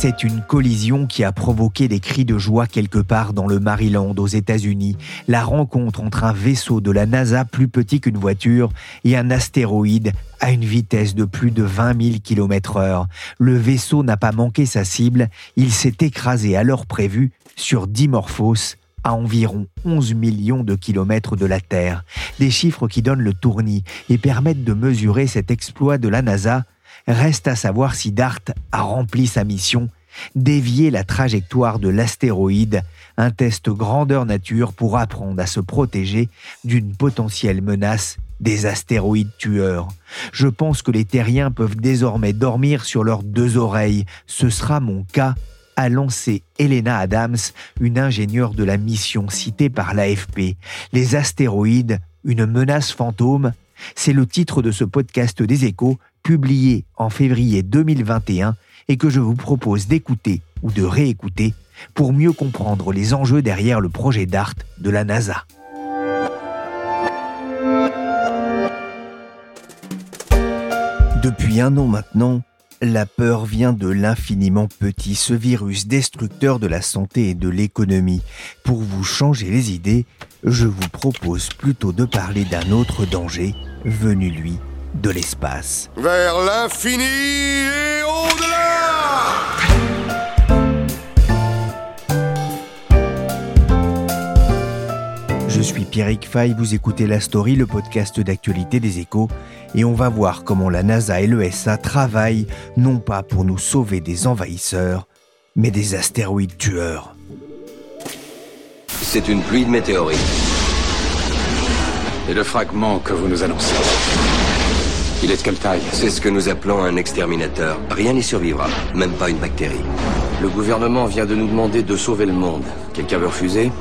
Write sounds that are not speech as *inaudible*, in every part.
C'est une collision qui a provoqué des cris de joie quelque part dans le Maryland aux États-Unis. La rencontre entre un vaisseau de la NASA plus petit qu'une voiture et un astéroïde à une vitesse de plus de 20 000 km/h. Le vaisseau n'a pas manqué sa cible, il s'est écrasé à l'heure prévue sur Dimorphos, à environ 11 millions de kilomètres de la Terre. Des chiffres qui donnent le tournis et permettent de mesurer cet exploit de la NASA Reste à savoir si DART a rempli sa mission, dévier la trajectoire de l'astéroïde, un test grandeur nature pour apprendre à se protéger d'une potentielle menace des astéroïdes tueurs. Je pense que les terriens peuvent désormais dormir sur leurs deux oreilles. Ce sera mon cas, a lancé Elena Adams, une ingénieure de la mission citée par l'AFP. Les astéroïdes, une menace fantôme, c'est le titre de ce podcast des échos publié en février 2021 et que je vous propose d'écouter ou de réécouter pour mieux comprendre les enjeux derrière le projet DART de la NASA. Depuis un an maintenant, la peur vient de l'infiniment petit, ce virus destructeur de la santé et de l'économie. Pour vous changer les idées, je vous propose plutôt de parler d'un autre danger, venu lui de l'espace. Vers l'infini et au-delà Je suis Pierrick Fay, vous écoutez La Story, le podcast d'actualité des échos, et on va voir comment la NASA et l'ESA travaillent non pas pour nous sauver des envahisseurs, mais des astéroïdes tueurs. C'est une pluie de météorites. Et le fragment que vous nous annoncez il est de quelle taille C'est ce que nous appelons un exterminateur. Rien n'y survivra, même pas une bactérie. Le gouvernement vient de nous demander de sauver le monde. Quelqu'un veut refuser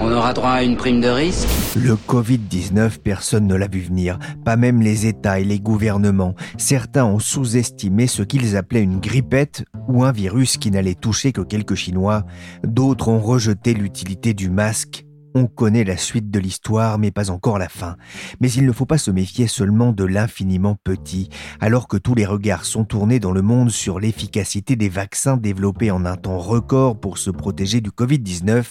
On aura droit à une prime de risque Le Covid-19, personne ne l'a vu venir, pas même les États et les gouvernements. Certains ont sous-estimé ce qu'ils appelaient une grippette ou un virus qui n'allait toucher que quelques Chinois. D'autres ont rejeté l'utilité du masque on connaît la suite de l'histoire, mais pas encore la fin. Mais il ne faut pas se méfier seulement de l'infiniment petit, alors que tous les regards sont tournés dans le monde sur l'efficacité des vaccins développés en un temps record pour se protéger du Covid-19,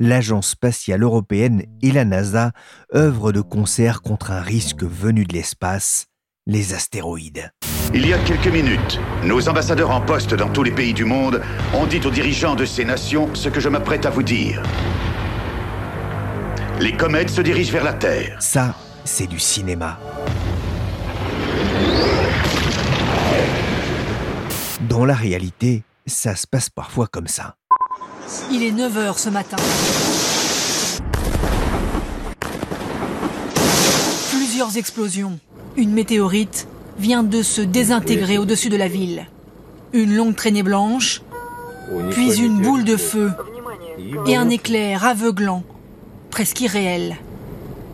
l'Agence spatiale européenne et la NASA œuvrent de concert contre un risque venu de l'espace, les astéroïdes. Il y a quelques minutes, nos ambassadeurs en poste dans tous les pays du monde ont dit aux dirigeants de ces nations ce que je m'apprête à vous dire. Les comètes se dirigent vers la Terre. Ça, c'est du cinéma. Dans la réalité, ça se passe parfois comme ça. Il est 9h ce matin. Plusieurs explosions. Une météorite vient de se désintégrer au-dessus de la ville. Une longue traînée blanche, puis une boule de feu et un éclair aveuglant presque irréel.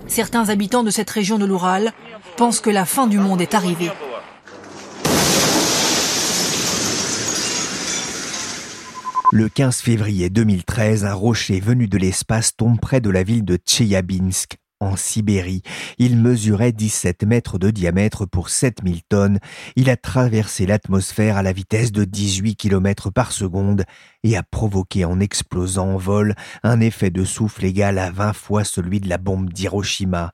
Certains habitants de cette région de l'Oural pensent que la fin du monde est arrivée. Le 15 février 2013, un rocher venu de l'espace tombe près de la ville de Tcheliabinsk, en Sibérie. Il mesurait 17 mètres de diamètre pour 7000 tonnes. Il a traversé l'atmosphère à la vitesse de 18 km par seconde et a provoqué en explosant en vol un effet de souffle égal à 20 fois celui de la bombe d'Hiroshima.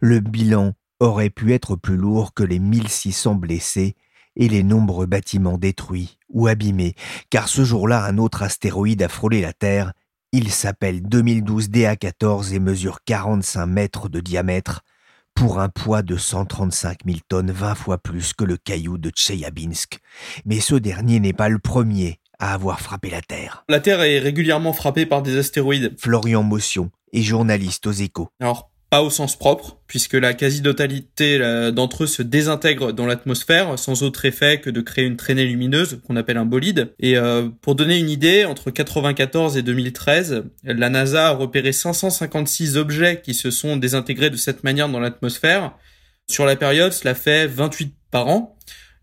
Le bilan aurait pu être plus lourd que les 1600 blessés et les nombreux bâtiments détruits ou abîmés, car ce jour-là un autre astéroïde a frôlé la Terre il s'appelle 2012 DA14 et mesure 45 mètres de diamètre pour un poids de 135 000 tonnes, 20 fois plus que le caillou de Tcheliabinsk. Mais ce dernier n'est pas le premier à avoir frappé la Terre. La Terre est régulièrement frappée par des astéroïdes. Florian Motion est journaliste aux échos. Alors, pas au sens propre, puisque la quasi-totalité d'entre eux se désintègre dans l'atmosphère sans autre effet que de créer une traînée lumineuse qu'on appelle un bolide. Et euh, pour donner une idée, entre 94 et 2013, la NASA a repéré 556 objets qui se sont désintégrés de cette manière dans l'atmosphère. Sur la période, cela fait 28 par an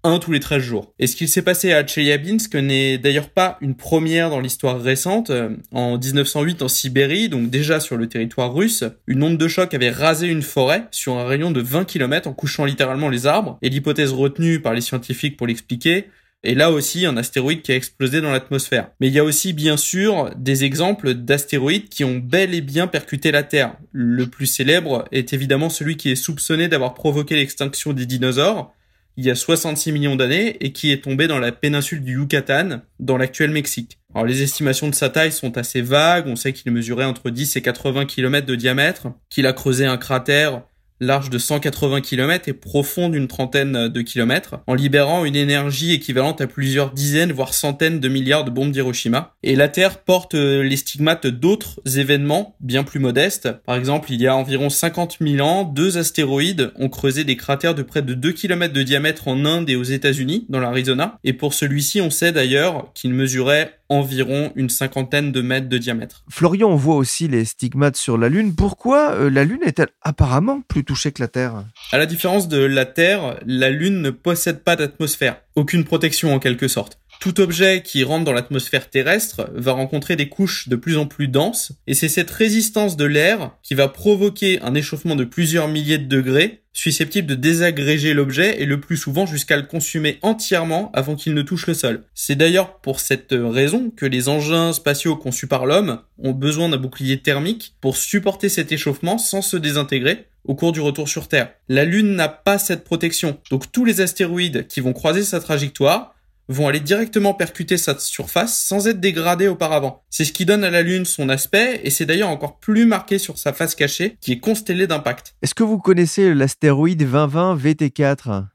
un tous les 13 jours. Et ce qu'il s'est passé à Tcheliabinsk n'est d'ailleurs pas une première dans l'histoire récente. En 1908, en Sibérie, donc déjà sur le territoire russe, une onde de choc avait rasé une forêt sur un rayon de 20 km en couchant littéralement les arbres. Et l'hypothèse retenue par les scientifiques pour l'expliquer est là aussi un astéroïde qui a explosé dans l'atmosphère. Mais il y a aussi bien sûr des exemples d'astéroïdes qui ont bel et bien percuté la Terre. Le plus célèbre est évidemment celui qui est soupçonné d'avoir provoqué l'extinction des dinosaures, il y a 66 millions d'années et qui est tombé dans la péninsule du Yucatan, dans l'actuel Mexique. Alors les estimations de sa taille sont assez vagues, on sait qu'il mesurait entre 10 et 80 km de diamètre, qu'il a creusé un cratère large de 180 km et profond d'une trentaine de kilomètres, en libérant une énergie équivalente à plusieurs dizaines, voire centaines de milliards de bombes d'Hiroshima. Et la Terre porte euh, les stigmates d'autres événements bien plus modestes. Par exemple, il y a environ 50 000 ans, deux astéroïdes ont creusé des cratères de près de 2 km de diamètre en Inde et aux États-Unis, dans l'Arizona. Et pour celui-ci, on sait d'ailleurs qu'il mesurait environ une cinquantaine de mètres de diamètre. Florian, on voit aussi les stigmates sur la Lune. Pourquoi euh, la Lune est-elle apparemment plus touchée que la Terre? À la différence de la Terre, la Lune ne possède pas d'atmosphère, aucune protection en quelque sorte. Tout objet qui rentre dans l'atmosphère terrestre va rencontrer des couches de plus en plus denses, et c'est cette résistance de l'air qui va provoquer un échauffement de plusieurs milliers de degrés, susceptible de désagréger l'objet et le plus souvent jusqu'à le consumer entièrement avant qu'il ne touche le sol. C'est d'ailleurs pour cette raison que les engins spatiaux conçus par l'homme ont besoin d'un bouclier thermique pour supporter cet échauffement sans se désintégrer au cours du retour sur Terre. La Lune n'a pas cette protection, donc tous les astéroïdes qui vont croiser sa trajectoire vont aller directement percuter sa surface sans être dégradés auparavant. C'est ce qui donne à la Lune son aspect et c'est d'ailleurs encore plus marqué sur sa face cachée qui est constellée d'impact. Est-ce que vous connaissez l'astéroïde 2020 VT4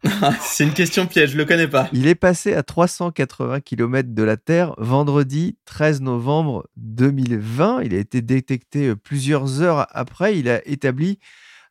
C'est une question piège, je le connais pas. Il est passé à 380 km de la Terre vendredi 13 novembre 2020. Il a été détecté euh, plusieurs heures après. Il a établi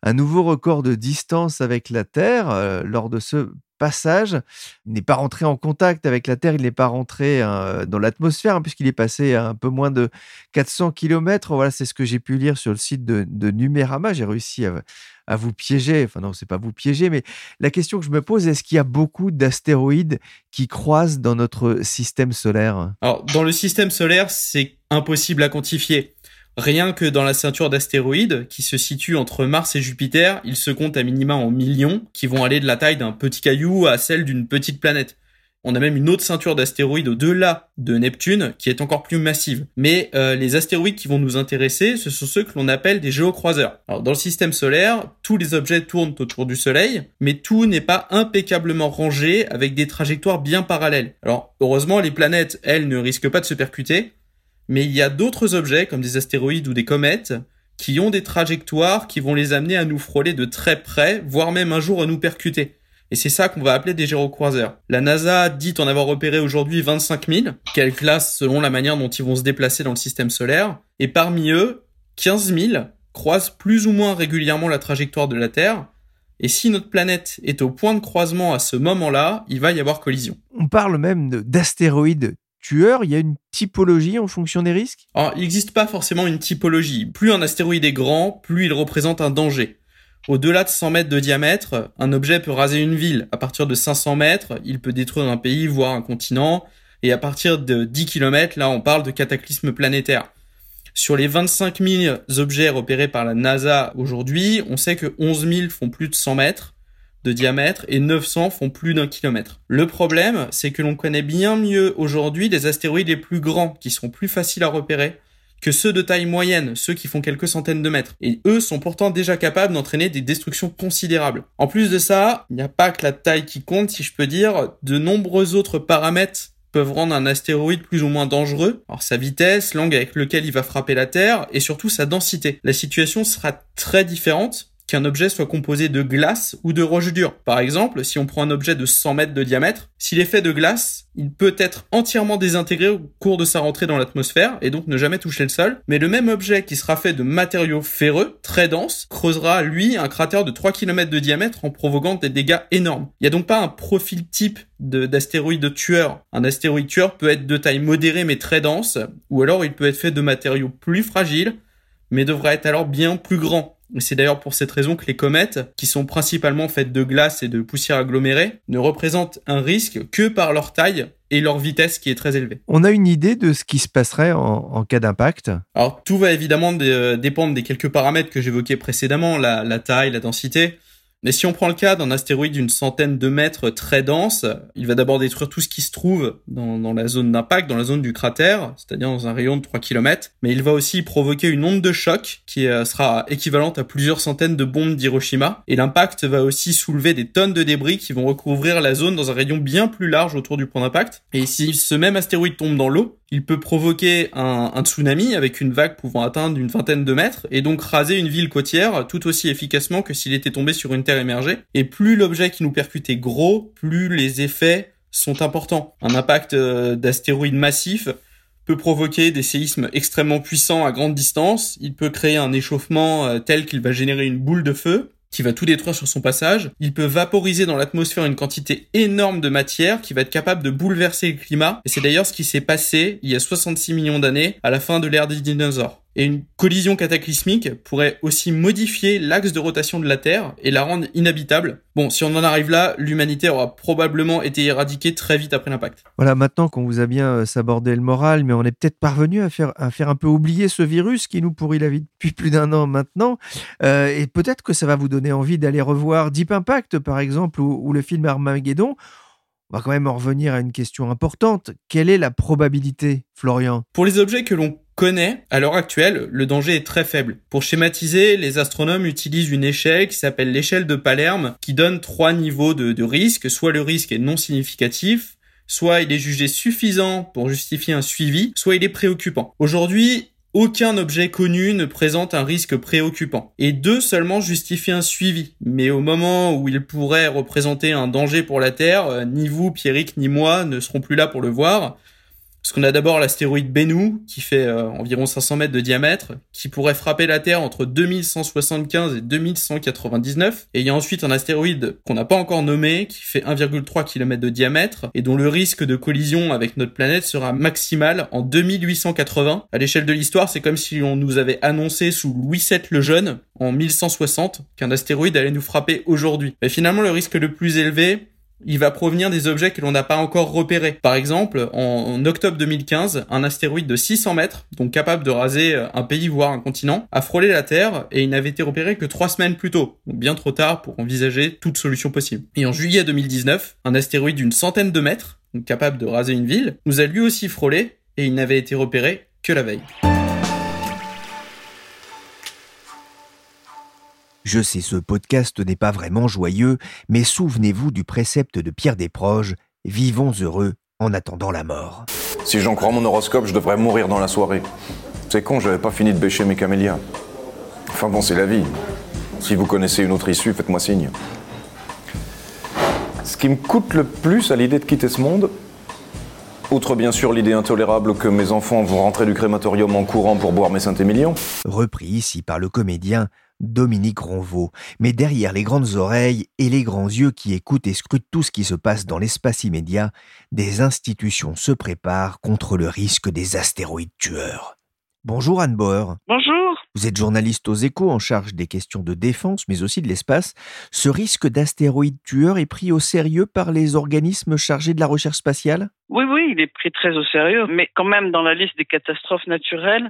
un nouveau record de distance avec la Terre euh, lors de ce passage. Il n'est pas rentré en contact avec la Terre, il n'est pas rentré hein, dans l'atmosphère, hein, puisqu'il est passé à un peu moins de 400 km. Voilà, c'est ce que j'ai pu lire sur le site de, de Numérama. J'ai réussi à, vous piéger. Enfin, non, c'est pas vous piéger, mais la question que je me pose, est-ce qu'il y a beaucoup d'astéroïdes qui croisent dans notre système solaire? Alors, dans le système solaire, c'est impossible à quantifier. Rien que dans la ceinture d'astéroïdes, qui se situe entre Mars et Jupiter, il se compte à minima en millions, qui vont aller de la taille d'un petit caillou à celle d'une petite planète. On a même une autre ceinture d'astéroïdes au-delà de Neptune, qui est encore plus massive. Mais euh, les astéroïdes qui vont nous intéresser, ce sont ceux que l'on appelle des géocroiseurs. Dans le système solaire, tous les objets tournent autour du Soleil, mais tout n'est pas impeccablement rangé avec des trajectoires bien parallèles. Alors heureusement, les planètes, elles, ne risquent pas de se percuter, mais il y a d'autres objets, comme des astéroïdes ou des comètes, qui ont des trajectoires qui vont les amener à nous frôler de très près, voire même un jour à nous percuter. Et c'est ça qu'on va appeler des gyrocroiseurs. La NASA dit en avoir repéré aujourd'hui 25 000, qu'elle classe selon la manière dont ils vont se déplacer dans le système solaire, et parmi eux, 15 000 croisent plus ou moins régulièrement la trajectoire de la Terre, et si notre planète est au point de croisement à ce moment-là, il va y avoir collision. On parle même d'astéroïdes tueur, il y a une typologie en fonction des risques? Alors, il n'existe pas forcément une typologie. Plus un astéroïde est grand, plus il représente un danger. Au-delà de 100 mètres de diamètre, un objet peut raser une ville. À partir de 500 mètres, il peut détruire un pays, voire un continent. Et à partir de 10 km, là, on parle de cataclysme planétaire. Sur les 25 000 objets repérés par la NASA aujourd'hui, on sait que 11 000 font plus de 100 mètres de diamètre et 900 font plus d'un kilomètre. Le problème, c'est que l'on connaît bien mieux aujourd'hui les astéroïdes les plus grands, qui sont plus faciles à repérer, que ceux de taille moyenne, ceux qui font quelques centaines de mètres. Et eux sont pourtant déjà capables d'entraîner des destructions considérables. En plus de ça, il n'y a pas que la taille qui compte, si je peux dire, de nombreux autres paramètres peuvent rendre un astéroïde plus ou moins dangereux. Alors sa vitesse, l'angle avec lequel il va frapper la Terre et surtout sa densité. La situation sera très différente qu'un objet soit composé de glace ou de roche dure. Par exemple, si on prend un objet de 100 mètres de diamètre, s'il est fait de glace, il peut être entièrement désintégré au cours de sa rentrée dans l'atmosphère et donc ne jamais toucher le sol. Mais le même objet qui sera fait de matériaux ferreux, très denses, creusera lui un cratère de 3 km de diamètre en provoquant des dégâts énormes. Il n'y a donc pas un profil type d'astéroïde tueur. Un astéroïde tueur peut être de taille modérée mais très dense, ou alors il peut être fait de matériaux plus fragiles, mais devrait être alors bien plus grand. C'est d'ailleurs pour cette raison que les comètes, qui sont principalement faites de glace et de poussière agglomérée, ne représentent un risque que par leur taille et leur vitesse qui est très élevée. On a une idée de ce qui se passerait en, cas d'impact? Alors tout va évidemment euh, dépendre des quelques paramètres que j'évoquais précédemment, la taille, la densité. Mais si on prend le cas d'un astéroïde d'une centaine de mètres très dense, il va d'abord détruire tout ce qui se trouve dans, la zone d'impact, dans la zone du cratère, c'est-à-dire dans un rayon de 3 km. Mais il va aussi provoquer une onde de choc qui euh, sera équivalente à plusieurs centaines de bombes d'Hiroshima. Et l'impact va aussi soulever des tonnes de débris qui vont recouvrir la zone dans un rayon bien plus large autour du point d'impact. Et si ce même astéroïde tombe dans l'eau, il peut provoquer un, un, tsunami avec une vague pouvant atteindre une vingtaine de mètres et donc raser une ville côtière tout aussi efficacement que s'il était tombé sur une terre émergée. Et plus l'objet qui nous percute est gros, plus les effets sont importants. Un impact euh, d'astéroïde massif peut provoquer des séismes extrêmement puissants à grande distance. Il peut créer un échauffement euh, tel qu'il va générer une boule de feu qui va tout détruire sur son passage. Il peut vaporiser dans l'atmosphère une quantité énorme de matière qui va être capable de bouleverser le climat. Et c'est d'ailleurs ce qui s'est passé il y a 66 millions d'années à la fin de l'ère des dinosaures. Et une collision cataclysmique pourrait aussi modifier l'axe de rotation de la Terre et la rendre inhabitable. Bon, si on en arrive là, l'humanité aura probablement été éradiquée très vite après l'impact. Voilà, maintenant qu'on vous a bien euh, sabordé le moral, mais on est peut-être parvenu à faire, à faire un peu oublier ce virus qui nous pourrit la vie depuis plus d'un an maintenant. Euh, et peut-être que ça va vous donner envie d'aller revoir Deep Impact, par exemple, ou, ou le film Armageddon. On va quand même en revenir à une question importante. Quelle est la probabilité, Florian? Pour les objets que l'on connaît, à l'heure actuelle, le danger est très faible. Pour schématiser, les astronomes utilisent une échelle qui s'appelle l'échelle de Palerme, qui donne trois niveaux de, de risque. Soit le risque est non significatif, soit il est jugé suffisant pour justifier un suivi, soit il est préoccupant. Aujourd'hui, aucun objet connu ne présente un risque préoccupant, et deux seulement justifient un suivi. Mais au moment où il pourrait représenter un danger pour la Terre, euh, ni vous, Pierrick, ni moi ne serons plus là pour le voir. Parce qu'on a d'abord l'astéroïde Bennu, qui fait euh, environ 500 mètres de diamètre, qui pourrait frapper la Terre entre 2175 et 2199. Et il y a ensuite un astéroïde qu'on n'a pas encore nommé, qui fait 1,3 km de diamètre, et dont le risque de collision avec notre planète sera maximal en 2880. À l'échelle de l'histoire, c'est comme si on nous avait annoncé sous Louis VII le Jeune, en 1160, qu'un astéroïde allait nous frapper aujourd'hui. Mais finalement, le risque le plus élevé, il va provenir des objets que l'on n'a pas encore repérés. Par exemple, en, octobre 2015, un astéroïde de 600 mètres, donc capable de raser euh, un pays voire un continent, a frôlé la Terre et il n'avait été repéré que trois semaines plus tôt, donc bien trop tard pour envisager toute solution possible. Et en juillet 2019, un astéroïde d'une centaine de mètres, donc capable de raser une ville, nous a lui aussi frôlé et il n'avait été repéré que la veille. Je sais, ce podcast n'est pas vraiment joyeux, mais souvenez-vous du précepte de Pierre Desproges Vivons heureux en attendant la mort. Si j'en crois mon horoscope, je devrais mourir dans la soirée. C'est con, j'avais pas fini de bêcher mes camélias. Enfin bon, c'est la vie. Si vous connaissez une autre issue, faites-moi signe. Ce qui me coûte le plus à l'idée de quitter ce monde, Outre bien sûr l'idée intolérable que mes enfants vont rentrer du crématorium en courant pour boire mes Saint-Émilion. Repris ici par le comédien Dominique Ronvaux. Mais derrière les grandes oreilles et les grands yeux qui écoutent et scrutent tout ce qui se passe dans l'espace immédiat, des institutions se préparent contre le risque des astéroïdes tueurs. Bonjour Anne Bauer. Bonjour. Vous êtes journaliste aux échos en charge des questions de défense mais aussi de l'espace. Ce risque d'astéroïdes tueurs est pris au sérieux par les organismes chargés de la recherche spatiale? Oui, oui, il est pris très au sérieux, mais quand même dans la liste des catastrophes naturelles,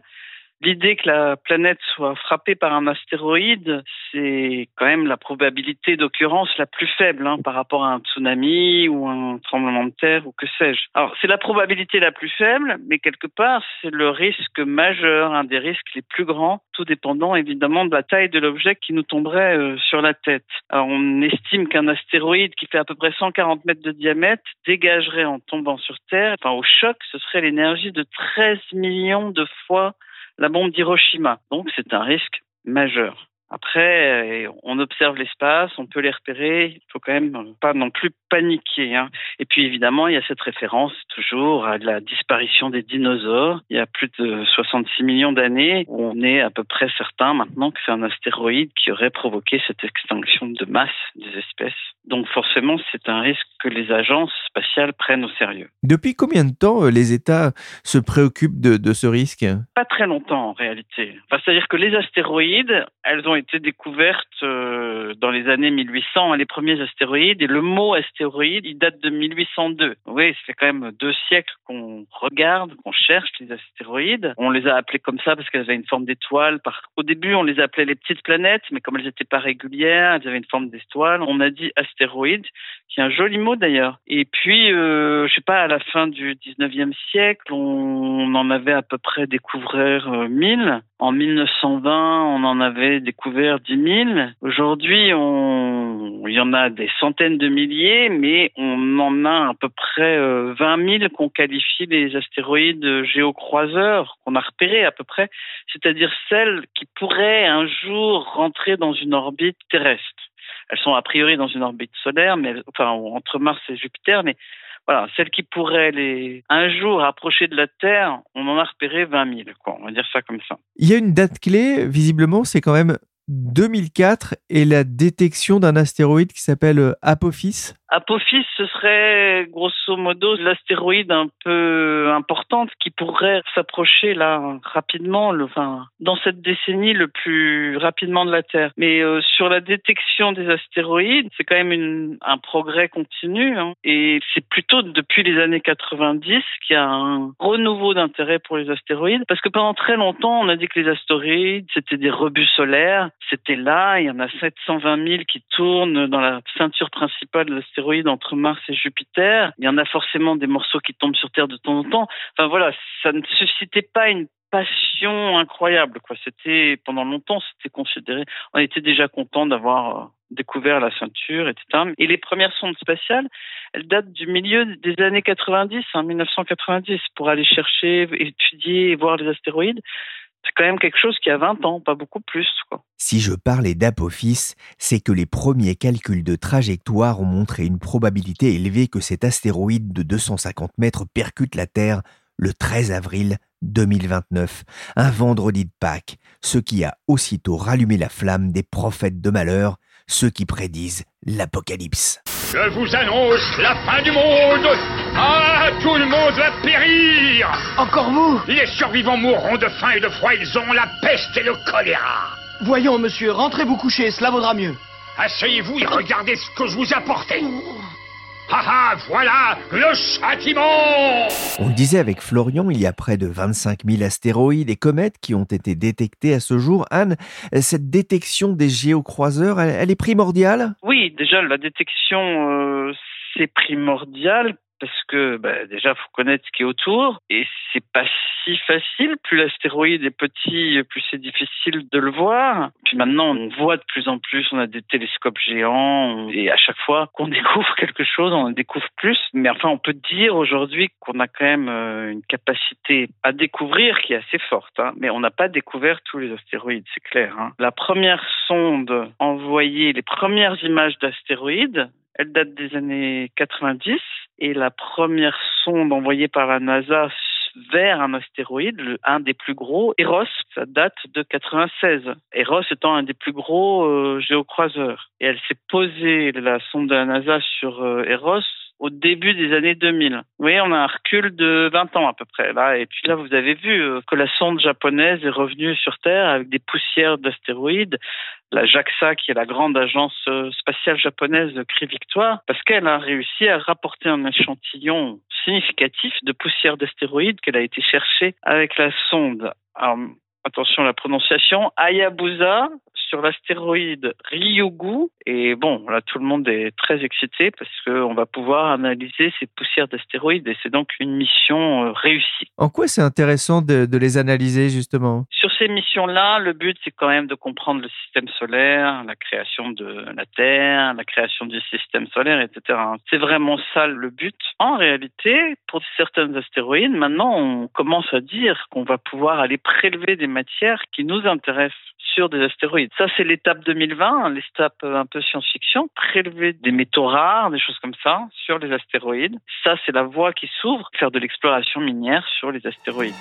L'idée que la planète soit frappée par un astéroïde, c'est quand même la probabilité d'occurrence la plus faible hein, par rapport à un tsunami ou un tremblement de terre ou que sais-je. Alors c'est la probabilité la plus faible, mais quelque part c'est le risque majeur, un des risques les plus grands, tout dépendant évidemment de la taille de l'objet qui nous tomberait euh, sur la tête. Alors on estime qu'un astéroïde qui fait à peu près 140 mètres de diamètre dégagerait en tombant sur Terre, enfin au choc, ce serait l'énergie de 13 millions de fois la bombe d'Hiroshima. Donc c'est un risque majeur. Après, on observe l'espace, on peut les repérer. Il faut quand même pas non plus paniquer. Hein. Et puis évidemment, il y a cette référence toujours à la disparition des dinosaures. Il y a plus de 66 millions d'années, on est à peu près certain maintenant que c'est un astéroïde qui aurait provoqué cette extinction de masse des espèces. Donc forcément, c'est un risque que les agences spatiales prennent au sérieux. Depuis combien de temps euh, les États se préoccupent de, ce risque? Pas très longtemps en réalité. Enfin, C'est-à-dire que les astéroïdes, elles ont été découvertes euh, dans les années 1800, hein, les premiers astéroïdes, et le mot astéroïde, il date de 1802. Oui, ça fait quand même deux siècles qu'on regarde, qu'on cherche les astéroïdes. On les a appelés comme ça parce qu'elles avaient une forme d'étoile. Au début, on les appelait les petites planètes, mais comme elles n'étaient pas régulières, elles avaient une forme d'étoile. On a dit astéroïde, qui est un joli mot d'ailleurs. Et puis, euh, je sais pas, à la fin du 19e siècle, on en avait à peu près découvert 1000. En 1920, on en avait découvert 10 000. Aujourd'hui, il y en a des centaines de milliers, mais on en a à peu près 20 euh, 000 qu'on qualifie les astéroïdes géocroiseurs, qu'on a repérés à peu près, c'est-à-dire celles qui pourraient un jour rentrer dans une orbite terrestre. Elles sont a priori dans une orbite solaire, mais enfin entre Mars et Jupiter, mais voilà, celles qui pourraient les un jour approcher de la Terre, on en a repéré 20 000, quoi. On va dire ça comme ça. Il y a une date clé, visiblement, c'est quand même 2004 et la détection d'un astéroïde qui s'appelle euh, Apophis. Apophis, ce serait grosso modo l'astéroïde un peu importante qui pourrait s'approcher là rapidement, le, enfin, dans cette décennie le plus rapidement de la Terre. Mais euh, sur la détection des astéroïdes, c'est quand même une, un progrès continu hein. et c'est plutôt depuis les années 90 qu'il y a un renouveau d'intérêt pour les astéroïdes parce que pendant très longtemps on a dit que les astéroïdes c'était des rebuts solaires, c'était là, il y en a 720 000 qui tournent dans la ceinture principale de l'astéroïde entre Mars et Jupiter. Il y en a forcément des morceaux qui tombent sur Terre de temps en temps. Enfin voilà, ça ne suscitait pas une passion incroyable. Pendant longtemps, c'était considéré. On était déjà content d'avoir euh, découvert la ceinture, etc. Et les premières sondes spatiales, elles datent du milieu des années 90, en 1990, pour aller chercher, étudier et voir les astéroïdes c'est quand même quelque chose qui a 20 ans, pas beaucoup plus. Quoi. Si je parlais d'Apophis, c'est que les premiers calculs de trajectoire ont montré une probabilité élevée que cet astéroïde de 250 mètres percute la Terre le 13 avril 2029, un vendredi de Pâques, ce qui a aussitôt rallumé la flamme des prophètes de malheur, ceux qui prédisent l'Apocalypse. Je vous annonce la fin du monde Ah, tout le monde va périr. Encore vous Les survivants mourront de faim et de froid, ils ont la peste et le choléra. Voyons, monsieur, rentrez vous coucher, cela vaudra mieux. Asseyez-vous et regardez ce que je vous apportais ah ah, voilà le châtiment. On le disait avec Florian, il y a près de 25 000 astéroïdes et comètes qui ont été détectés à ce jour. Anne, cette détection des géocroiseurs, elle, est primordiale? Oui, déjà la détection, euh, c'est primordial parce que bah, déjà faut connaître ce qui est autour et c'est pas si facile. Plus l'astéroïde est petit, plus c'est difficile de le voir. Puis maintenant on voit de plus en plus, on a des télescopes géants et à chaque fois qu'on *laughs* découvre quelque chose, on en découvre plus. Mais enfin on peut dire aujourd'hui qu'on a quand même euh, une capacité à découvrir qui est assez forte. Hein. Mais on n'a pas découvert tous les astéroïdes, c'est clair. Hein. La première sonde envoyée, les premières images d'astéroïdes, elle date des années 90 et la première sonde envoyée par la NASA vers un astéroïde, un des plus gros, Eros, ça date de 96. Eros étant un des plus gros euh, géocroiseurs. Et elle s'est posée, la sonde de la NASA, sur euh, Eros au début des années 2000. Vous voyez, on a un recul de 20 ans à peu près là. Et puis là, vous avez vu euh, que la sonde japonaise est revenue sur Terre avec des poussières d'astéroïdes. La JAXA, qui est la grande agence euh, spatiale japonaise, crie victoire parce qu'elle a réussi à rapporter un échantillon significatif de poussières d'astéroïdes qu'elle a été chercher avec la sonde. attention à la prononciation, Hayabusa sur l'astéroïde Ryugu. Et bon, là, tout le monde est très excité parce qu'on va pouvoir analyser ces poussières d'astéroïdes et c'est donc une mission euh, réussie. En quoi c'est intéressant de, de, les analyser justement? Sur ces missions-là, le but, c'est quand même de comprendre le système solaire, la création de la Terre, la création du système solaire, etc. C'est vraiment ça le but. En réalité, pour certains astéroïdes, maintenant, on commence à dire qu'on va pouvoir aller prélever des matières qui nous intéressent sur des astéroïdes Ça, c'est l'étape 2020, l'étape un peu science-fiction, prélever des métaux rares, des choses comme ça, sur les astéroïdes. Ça, c'est la voie qui s'ouvre, faire de l'exploration minière sur les astéroïdes.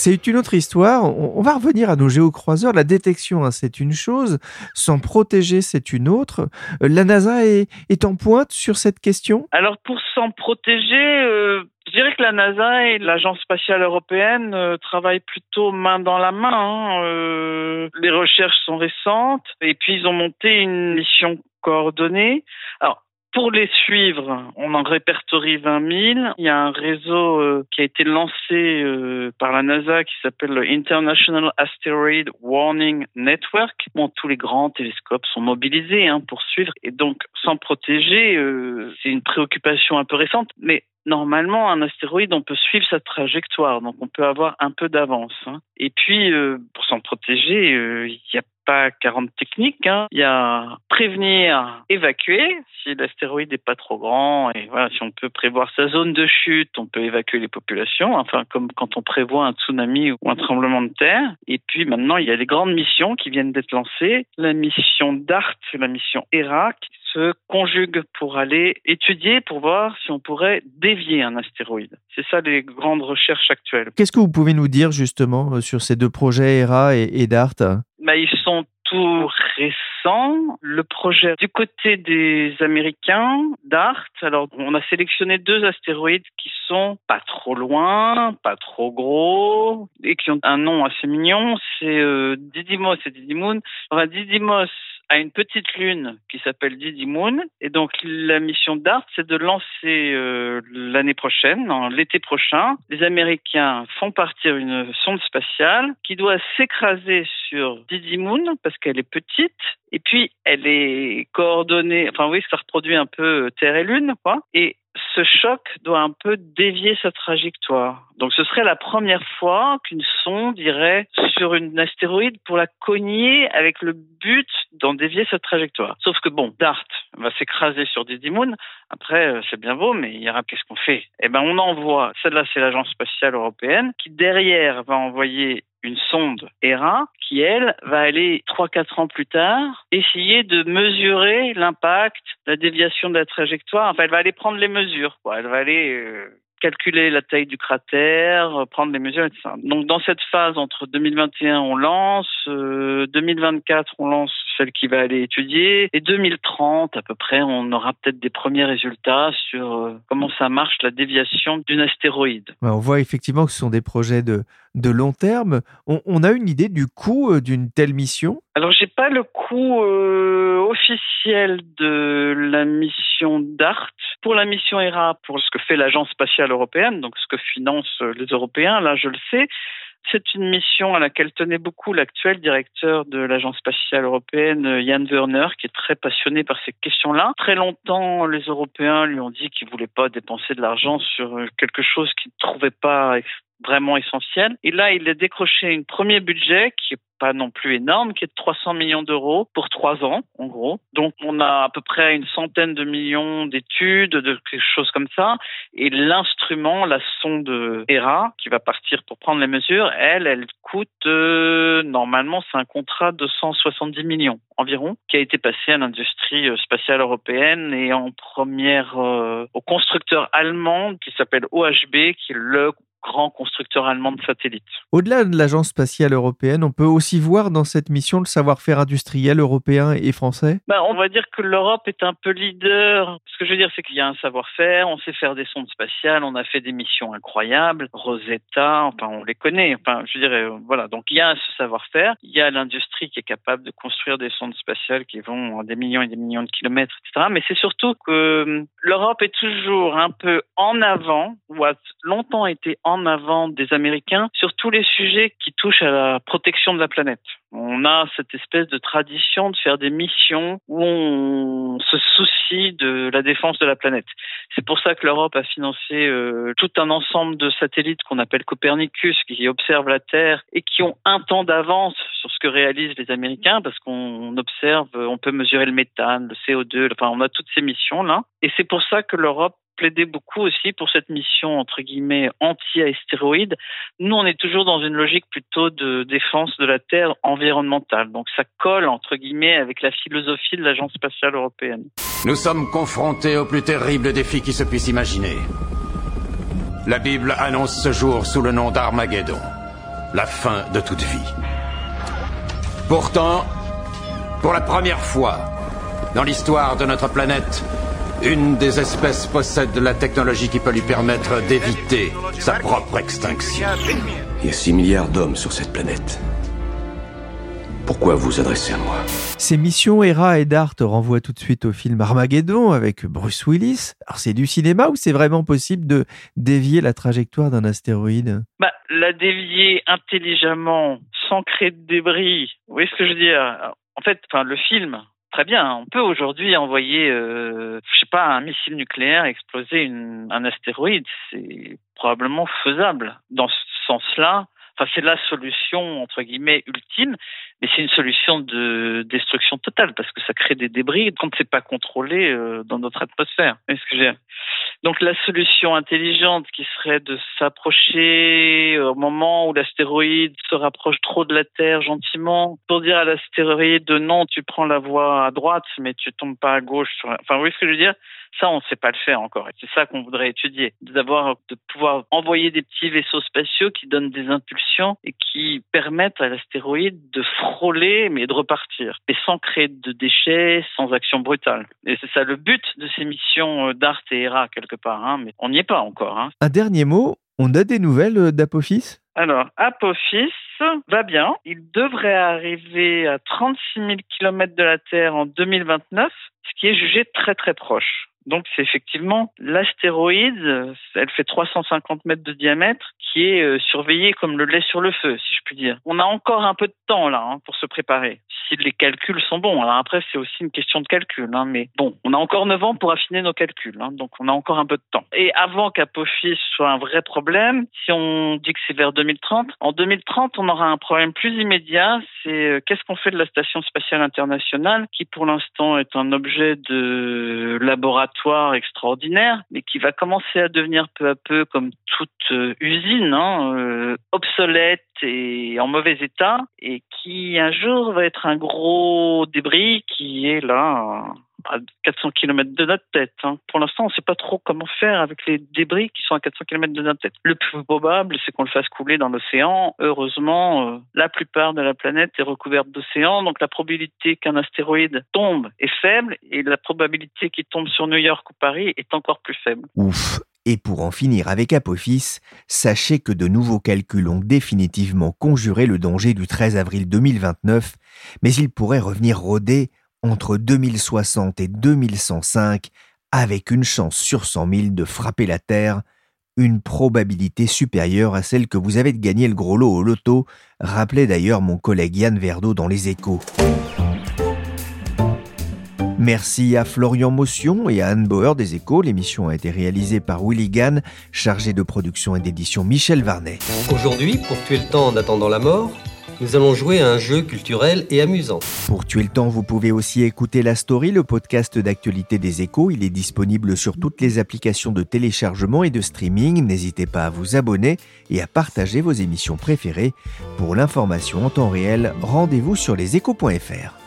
C'est une autre histoire. On, va revenir à nos géocroiseurs. La détection, hein, c'est une chose. S'en protéger, c'est une autre. Euh, la NASA est, en pointe sur cette question? Alors, pour s'en protéger, euh, je dirais que la NASA et l'Agence spatiale européenne euh, travaillent plutôt main dans la main. Hein. Les recherches sont récentes et puis ils ont monté une mission coordonnée. Alors, pour les suivre, on en répertorie 20 000. Il y a un réseau euh, qui a été lancé euh, par la NASA qui s'appelle le International Asteroid Warning Network. Bon, tous les grands télescopes sont mobilisés hein, pour suivre et donc s'en protéger, euh, c'est une préoccupation un peu récente, mais normalement, un astéroïde, on peut suivre sa trajectoire, donc on peut avoir un peu d'avance. Hein. Et puis, pour s'en protéger, il y a pas 40 techniques. Hein. Il y a prévenir, évacuer si l'astéroïde n'est pas trop grand et voilà si on peut prévoir sa zone de chute, on peut évacuer les populations. Enfin comme quand on prévoit un tsunami ou un tremblement de terre. Et puis maintenant il y a les grandes missions qui viennent d'être lancées. La mission DART, la mission ERA se conjugue pour aller étudier, pour voir si on pourrait dévier un astéroïde. C'est ça les grandes recherches actuelles. Qu'est-ce que vous pouvez nous dire justement euh, sur ces deux projets ERA et, DART bah, Ils sont tout récents. Le projet du côté des Américains, DART, alors on a sélectionné deux astéroïdes qui sont pas trop loin, pas trop gros et qui ont un nom assez mignon. C'est euh, Didymos et Didymoon. Enfin, Didymos à une petite lune qui s'appelle Didi Moon. Et donc la mission DART, c'est de lancer euh, l'année prochaine, l'été prochain, les Américains font partir une sonde spatiale qui doit s'écraser sur Didi Moon parce qu'elle est petite. Et puis elle est coordonnée, enfin oui, ça reproduit un peu Terre et Lune, quoi. Et ce choc doit un peu dévier sa trajectoire. Donc ce serait la première fois qu'une sonde irait sur une astéroïde pour la cogner avec le but d'en dévier sa trajectoire. Sauf que bon, DART va s'écraser sur Didi. Après, euh, c'est bien beau, mais il y aura qu'est-ce qu'on fait? Eh ben, on envoie. Celle-là, c'est l'agence spatiale européenne qui derrière va envoyer une sonde ERA qui, elle, va aller 3-4 ans plus tard essayer de mesurer l'impact, la déviation de la trajectoire. Enfin, elle va aller prendre les mesures. Elle va aller euh, calculer la taille du cratère, prendre les mesures, etc. Donc dans cette phase entre 2021 on lance, 2024 euh, on lance celle qui va aller étudier et 2030 à peu près on aura peut-être des premiers résultats sur euh, comment ça marche la déviation d'une astéroïde. on voit effectivement que ce sont des projets de, de long terme. On, a une idée du coût euh, d'une telle mission? Alors j'ai pas le coût officiel de la mission DART. Pour la mission ERA, pour ce que fait l'agence spatiale européenne, donc ce que financent les Européens, là je le sais. C'est une mission à laquelle tenait beaucoup l'actuel directeur de l'Agence spatiale européenne, Jan Werner, qui est très passionné par ces questions-là. Très longtemps, les Européens lui ont dit qu'ils ne voulaient pas dépenser de l'argent sur quelque chose qu'ils ne trouvaient pas vraiment essentiel. Et là, il a décroché un premier budget qui est pas non plus énorme, qui est de 300 millions d'euros pour trois ans, en gros. Donc, on a à peu près une centaine de millions d'études, de quelque chose comme ça. Et l'instrument, la sonde ERA, qui va partir pour prendre les mesures, elle, elle coûte, euh, normalement, c'est un contrat de 170 millions environ, qui a été passé à l'industrie spatiale européenne et en première euh, au constructeur allemand qui s'appelle OHB, qui est le grand constructeur allemand de satellites. Au-delà de l'Agence spatiale européenne, on peut aussi voir dans cette mission le savoir-faire industriel européen et français? Ben, On va dire que l'Europe est un peu leader. Ce que je veux dire, c'est qu'il y a un savoir-faire, on sait faire des sondes spatiales, on a fait des missions incroyables, Rosetta, enfin on les connaît. Enfin, je dirais, euh, voilà. Donc il y a ce savoir-faire, il y a l'industrie qui est capable de construire des sondes spatiales qui vont à des millions et des millions de kilomètres, etc. Mais c'est surtout que euh, l'Europe est toujours un peu en avant, ou a longtemps été en avant des Américains sur tous les sujets qui touchent à la protection de la planète. On a cette espèce de tradition de faire des missions où on se soucie de la défense de la planète. C'est pour ça que l'Europe a financé euh, tout un ensemble de satellites qu'on appelle Copernicus, qui observent la Terre et qui ont un temps d'avance sur ce que réalisent les Américains, parce qu'on observe, on peut mesurer le méthane, le CO2, enfin on a toutes ces missions là. Et c'est pour ça que l'Europe plaidé beaucoup aussi pour cette mission entre guillemets anti-astéroïde. Nous, on est toujours dans une logique plutôt de défense de la Terre environnementale. Donc ça colle entre guillemets avec la philosophie de l'Agence spatiale européenne. Nous sommes confrontés au plus terrible défi qui se puisse imaginer. La Bible annonce ce jour sous le nom d'Armageddon, la fin de toute vie. Pourtant, pour la première fois dans l'histoire de notre planète, une des espèces possède la technologie qui peut lui permettre d'éviter sa propre extinction. Il y a 6 milliards d'hommes sur cette planète. Pourquoi vous adresser à moi? Ces missions Hera et Dart renvoient tout de suite au film Armageddon avec Bruce Willis. Alors c'est du cinéma ou c'est vraiment possible de dévier la trajectoire d'un astéroïde? Bah, La dévier intelligemment, sans créer de débris. Vous voyez ce que je veux dire? En fait, enfin, le film, très bien. On peut aujourd'hui envoyer, euh, je sais pas, un missile nucléaire exploser un astéroïde. C'est probablement faisable. Dans ce sens-là, enfin, c'est la solution entre guillemets ultime mais c'est une solution de destruction totale parce que ça crée des débris quand c'est pas contrôlé euh, dans notre atmosphère. Donc la solution intelligente qui serait de s'approcher au moment où l'astéroïde se rapproche trop de la Terre gentiment pour dire à l'astéroïde non, tu prends la voie à droite mais tu tombes pas à gauche. Enfin, vous voyez ce que je veux dire? Ça, on ne sait pas le faire encore. Et c'est ça qu'on voudrait étudier. D'avoir, de pouvoir envoyer des petits vaisseaux spatiaux qui donnent des impulsions et qui permettent à l'astéroïde de mais de repartir. Et sans créer de déchets, sans action brutale. Et c'est ça le but de ces missions euh, d'Art et Hera, quelque part. Hein. Mais on n'y est pas encore. Hein. Un dernier mot. On a des nouvelles euh, d'Apophis? Alors, Apophis va bien. Il devrait arriver à 36 000 km de la Terre en 2029, ce qui est jugé très très proche. Donc c'est effectivement l'astéroïde, elle fait 350 mètres de diamètre, qui est euh, surveillé comme le lait sur le feu, si je puis dire. On a encore un peu de temps là hein, pour se préparer, si les calculs sont bons. Alors après c'est aussi une question de calcul, hein, mais bon, on a encore 9 ans pour affiner nos calculs, hein, donc on a encore un peu de temps. Et avant qu'Apophis soit un vrai problème, si on dit que c'est vers 2030, en 2030 on aura un problème plus immédiat, c'est euh, qu'est-ce qu'on fait de la station spatiale internationale, qui pour l'instant est un objet de laboratoire extraordinaire, mais qui va commencer à devenir peu à peu comme toute euh, usine, hein, euh, obsolète et en mauvais état, et qui un jour va être un gros débris qui est là à 400 km de notre tête. Hein. Pour l'instant, on ne sait pas trop comment faire avec les débris qui sont à 400 km de notre tête. Le plus probable, c'est qu'on le fasse couler dans l'océan. Heureusement, euh, la plupart de la planète est recouverte d'océan, donc la probabilité qu'un astéroïde tombe est faible et la probabilité qu'il tombe sur New York ou Paris est encore plus faible. Ouf. Et pour en finir avec Apophis, sachez que de nouveaux calculs ont définitivement conjuré le danger du 13 avril 2029, mais il pourrait revenir rôder entre 2060 et 2105 avec une chance sur 100 000 de frapper la Terre, une probabilité supérieure à celle que vous avez de gagner le gros lot au loto, rappelait d'ailleurs mon collègue Yann Verdeau dans Les Échos. Merci à Florian Motion et à Anne Bauer des Échos. L'émission a été réalisée par Willy Gann, chargé de production et d'édition Michel Varnet. Aujourd'hui, pour tuer le temps en attendant la mort, nous allons jouer à un jeu culturel et amusant. Pour tuer le temps, vous pouvez aussi écouter La Story, le podcast d'actualité des échos. Il est disponible sur toutes les applications de téléchargement et de streaming. N'hésitez pas à vous abonner et à partager vos émissions préférées. Pour l'information en temps réel, rendez-vous sur leséchos.fr.